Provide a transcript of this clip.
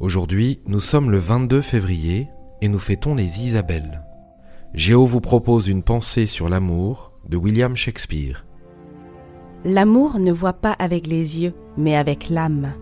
Aujourd'hui, nous sommes le 22 février et nous fêtons les Isabelles. Géo vous propose une pensée sur l'amour de William Shakespeare. L'amour ne voit pas avec les yeux, mais avec l'âme.